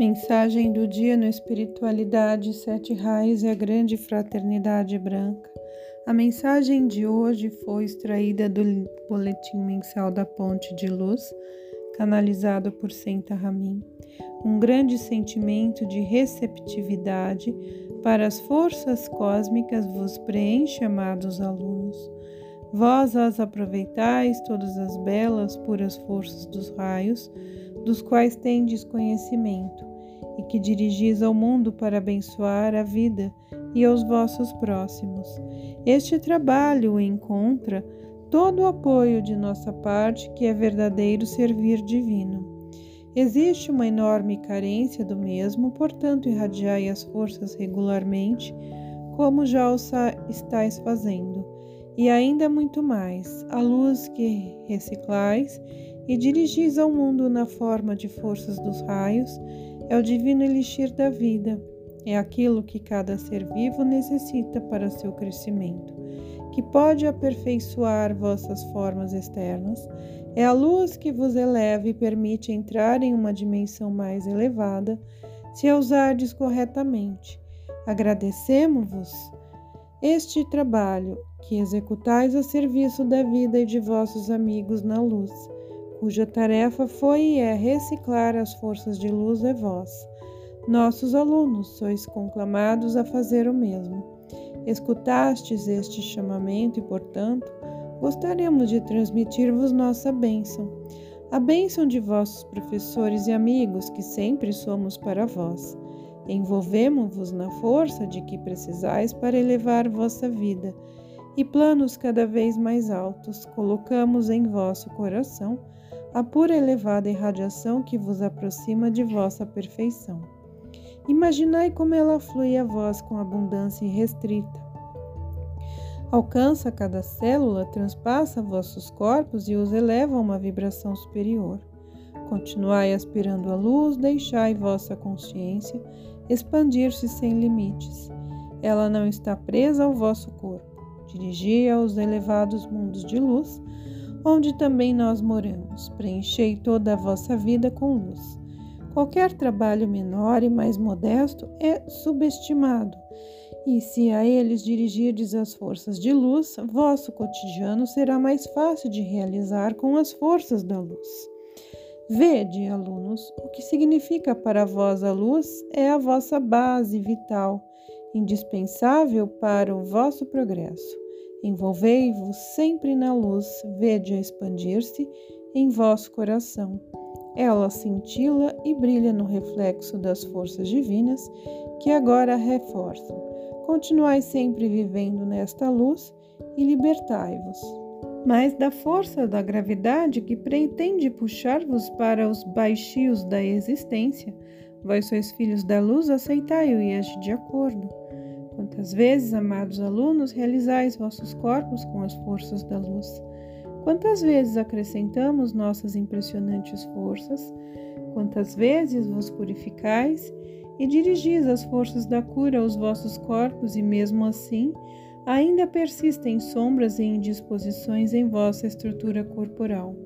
Mensagem do dia no Espiritualidade, Sete Raios e a Grande Fraternidade Branca. A mensagem de hoje foi extraída do Boletim Mensal da Ponte de Luz, canalizado por Senta Ramin. Um grande sentimento de receptividade para as forças cósmicas vos preenche, amados alunos. Vós as aproveitais, todas as belas, puras forças dos raios, dos quais tendes conhecimento e que dirigis ao mundo para abençoar a vida e aos vossos próximos. Este trabalho encontra todo o apoio de nossa parte, que é verdadeiro servir divino. Existe uma enorme carência do mesmo, portanto, irradiai as forças regularmente, como já o estáis fazendo, e ainda muito mais, a luz que reciclais e dirigis ao mundo na forma de forças dos raios é o divino elixir da vida, é aquilo que cada ser vivo necessita para seu crescimento, que pode aperfeiçoar vossas formas externas, é a luz que vos eleva e permite entrar em uma dimensão mais elevada, se a usardes corretamente. Agradecemos-vos este trabalho que executais a serviço da vida e de vossos amigos na luz cuja tarefa foi e é reciclar as forças de luz é vós. Nossos alunos sois conclamados a fazer o mesmo. Escutastes este chamamento e, portanto, gostaríamos de transmitir-vos nossa bênção. A bênção de vossos professores e amigos, que sempre somos para vós. Envolvemo-vos na força de que precisais para elevar vossa vida e planos cada vez mais altos colocamos em vosso coração a pura elevada irradiação que vos aproxima de vossa perfeição. Imaginai como ela flui a vós com abundância irrestrita. Alcança cada célula, transpassa vossos corpos e os eleva a uma vibração superior. Continuai aspirando a luz, deixai vossa consciência expandir-se sem limites. Ela não está presa ao vosso corpo. Dirigi-a aos elevados mundos de luz, onde também nós moramos. Preenchei toda a vossa vida com luz. Qualquer trabalho menor e mais modesto é subestimado, e se a eles dirigirdes as forças de luz, vosso cotidiano será mais fácil de realizar com as forças da luz. Vede, alunos, o que significa para vós a luz é a vossa base vital, indispensável para o vosso progresso. Envolvei-vos sempre na luz, vede-a expandir-se em vosso coração. Ela cintila e brilha no reflexo das forças divinas que agora reforçam. Continuai sempre vivendo nesta luz e libertai-vos. Mas da força da gravidade que pretende puxar-vos para os baixios da existência, vós sois filhos da luz, aceitai-o e age de acordo. Quantas vezes, amados alunos, realizais vossos corpos com as forças da luz? Quantas vezes acrescentamos nossas impressionantes forças? Quantas vezes vos purificais e dirigis as forças da cura aos vossos corpos e, mesmo assim, ainda persistem sombras e indisposições em vossa estrutura corporal?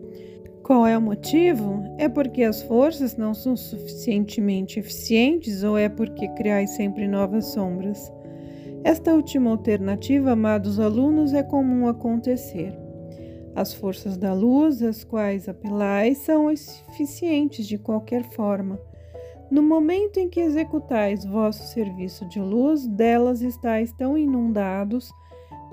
Qual é o motivo? É porque as forças não são suficientemente eficientes ou é porque criais sempre novas sombras? Esta última alternativa, amados alunos, é comum acontecer. As forças da luz, às quais apelais, são eficientes de qualquer forma. No momento em que executais vosso serviço de luz, delas estáis tão inundados,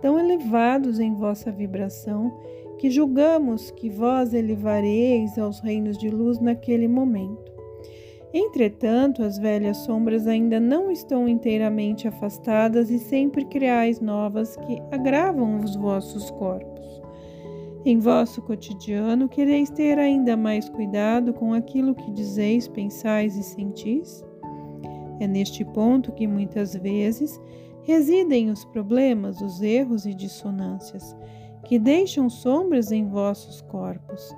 tão elevados em vossa vibração, que julgamos que vós elevareis aos reinos de luz naquele momento. Entretanto, as velhas sombras ainda não estão inteiramente afastadas e sempre criais novas que agravam os vossos corpos. Em vosso cotidiano, quereis ter ainda mais cuidado com aquilo que dizeis, pensais e sentis? É neste ponto que muitas vezes residem os problemas, os erros e dissonâncias, que deixam sombras em vossos corpos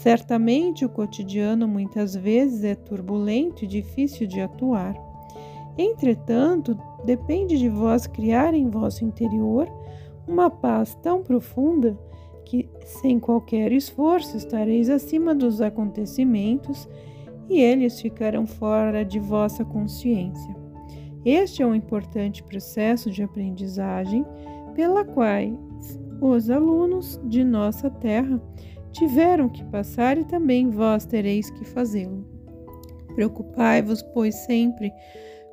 Certamente o cotidiano muitas vezes é turbulento e difícil de atuar. Entretanto, depende de vós criar em vosso interior uma paz tão profunda que, sem qualquer esforço, estareis acima dos acontecimentos e eles ficarão fora de vossa consciência. Este é um importante processo de aprendizagem pela qual os alunos de nossa terra tiveram que passar e também vós tereis que fazê-lo. Preocupai-vos, pois, sempre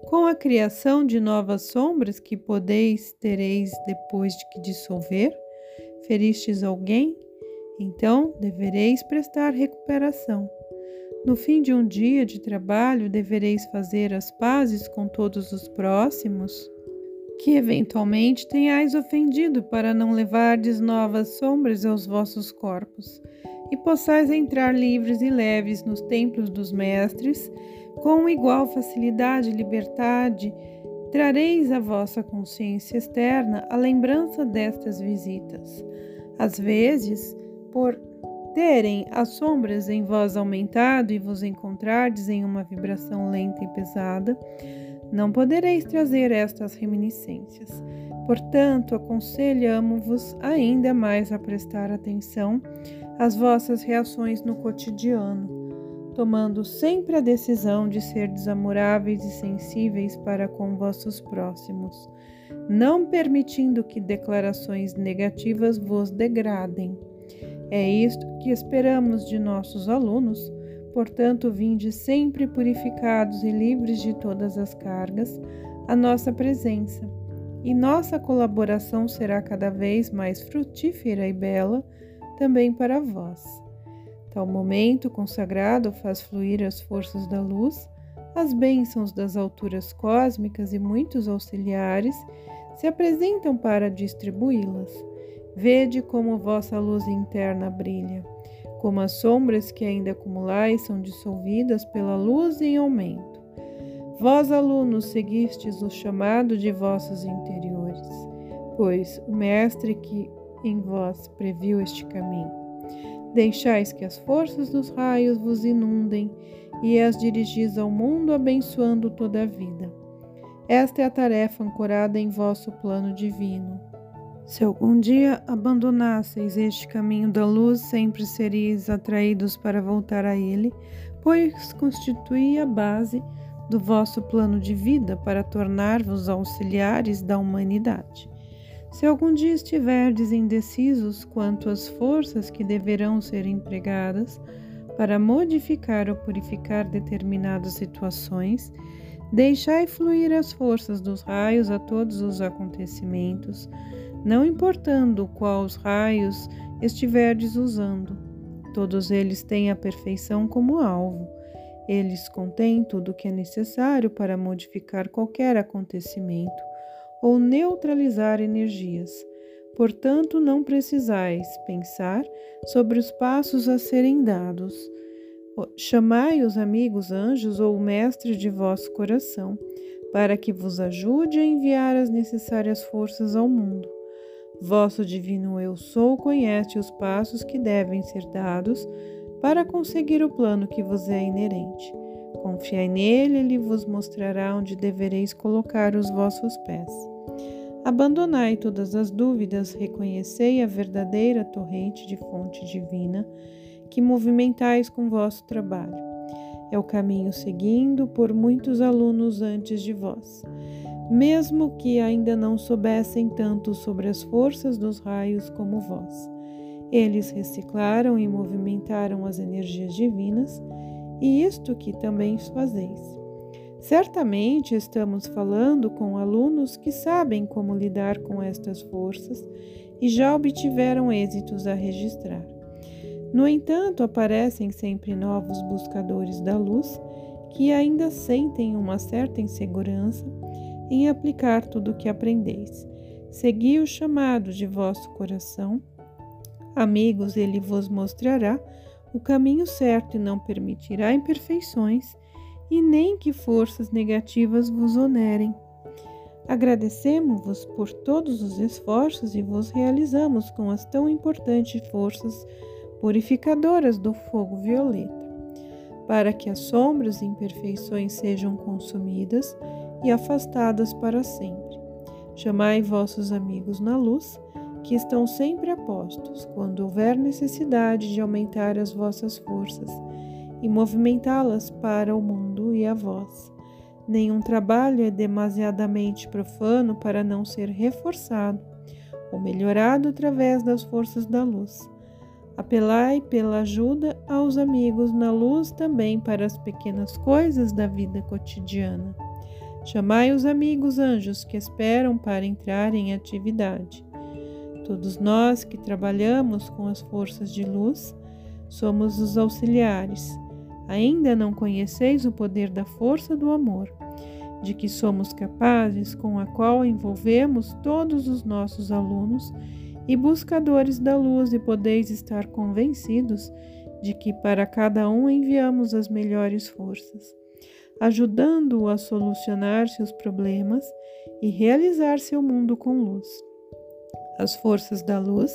com a criação de novas sombras que podeis tereis depois de que dissolver. Feristes alguém? Então devereis prestar recuperação. No fim de um dia de trabalho, devereis fazer as pazes com todos os próximos que eventualmente tenhais ofendido, para não levardes novas sombras aos vossos corpos, e possais entrar livres e leves nos templos dos mestres, com igual facilidade e liberdade, trareis à vossa consciência externa a lembrança destas visitas. Às vezes, por terem as sombras em vós aumentado e vos encontrardes em uma vibração lenta e pesada, não podereis trazer estas reminiscências. Portanto, aconselhamo-vos ainda mais a prestar atenção às vossas reações no cotidiano, tomando sempre a decisão de ser desamoráveis e sensíveis para com vossos próximos, não permitindo que declarações negativas vos degradem. É isto que esperamos de nossos alunos, portanto, vinde sempre purificados e livres de todas as cargas a nossa presença, e nossa colaboração será cada vez mais frutífera e bela também para vós. Tal momento consagrado faz fluir as forças da luz, as bênçãos das alturas cósmicas e muitos auxiliares se apresentam para distribuí-las. Vede como vossa luz interna brilha, como as sombras que ainda acumulais são dissolvidas pela luz em aumento. Vós, alunos, seguistes o chamado de vossos interiores, pois o Mestre que em vós previu este caminho. Deixais que as forças dos raios vos inundem e as dirigis ao mundo, abençoando toda a vida. Esta é a tarefa ancorada em vosso plano divino. Se algum dia abandonasseis este caminho da luz, sempre seríeis atraídos para voltar a ele, pois constitui a base do vosso plano de vida para tornar-vos auxiliares da humanidade. Se algum dia estiverdes indecisos quanto às forças que deverão ser empregadas para modificar ou purificar determinadas situações, deixai fluir as forças dos raios a todos os acontecimentos não importando quais raios estiverdes usando. Todos eles têm a perfeição como alvo. Eles contêm tudo o que é necessário para modificar qualquer acontecimento ou neutralizar energias. Portanto, não precisais pensar sobre os passos a serem dados. Chamai os amigos anjos ou o mestre de vosso coração, para que vos ajude a enviar as necessárias forças ao mundo. Vosso divino Eu Sou conhece os passos que devem ser dados para conseguir o plano que vos é inerente. Confiai nele, ele vos mostrará onde devereis colocar os vossos pés. Abandonai todas as dúvidas, reconhecei a verdadeira torrente de fonte divina que movimentais com vosso trabalho. É o caminho seguindo por muitos alunos antes de vós mesmo que ainda não soubessem tanto sobre as forças dos raios como vós. Eles reciclaram e movimentaram as energias divinas, e isto que também fazeis. Certamente estamos falando com alunos que sabem como lidar com estas forças e já obtiveram êxitos a registrar. No entanto, aparecem sempre novos buscadores da luz que ainda sentem uma certa insegurança em aplicar tudo o que aprendeis. Segui o chamado de vosso coração. Amigos, ele vos mostrará o caminho certo e não permitirá imperfeições e nem que forças negativas vos onerem. Agradecemos-vos por todos os esforços e vos realizamos com as tão importantes forças purificadoras do fogo violeta, para que as sombras e imperfeições sejam consumidas e afastadas para sempre. Chamai vossos amigos na luz, que estão sempre a postos, quando houver necessidade de aumentar as vossas forças, e movimentá-las para o mundo e a vós. Nenhum trabalho é demasiadamente profano para não ser reforçado ou melhorado através das forças da luz. Apelai pela ajuda aos amigos na luz também para as pequenas coisas da vida cotidiana. Chamai os amigos anjos que esperam para entrar em atividade. Todos nós que trabalhamos com as forças de luz somos os auxiliares. Ainda não conheceis o poder da força do amor de que somos capazes, com a qual envolvemos todos os nossos alunos e buscadores da luz, e podeis estar convencidos de que para cada um enviamos as melhores forças, ajudando-o a solucionar seus problemas e realizar seu mundo com luz. As forças da luz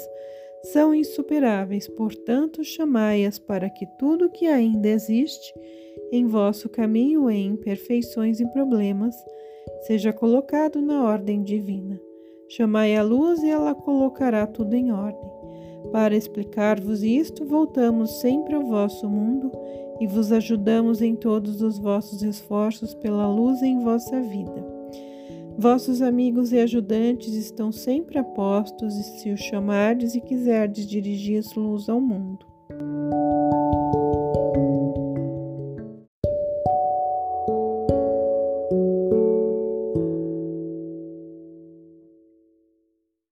são insuperáveis, portanto, chamai-as para que tudo que ainda existe em vosso caminho em imperfeições e problemas seja colocado na ordem divina. Chamai a luz e ela colocará tudo em ordem. Para explicar-vos isto, voltamos sempre ao vosso mundo e vos ajudamos em todos os vossos esforços pela luz em vossa vida. Vossos amigos e ajudantes estão sempre a postos, se os chamardes e quiserdes dirigir luz ao mundo.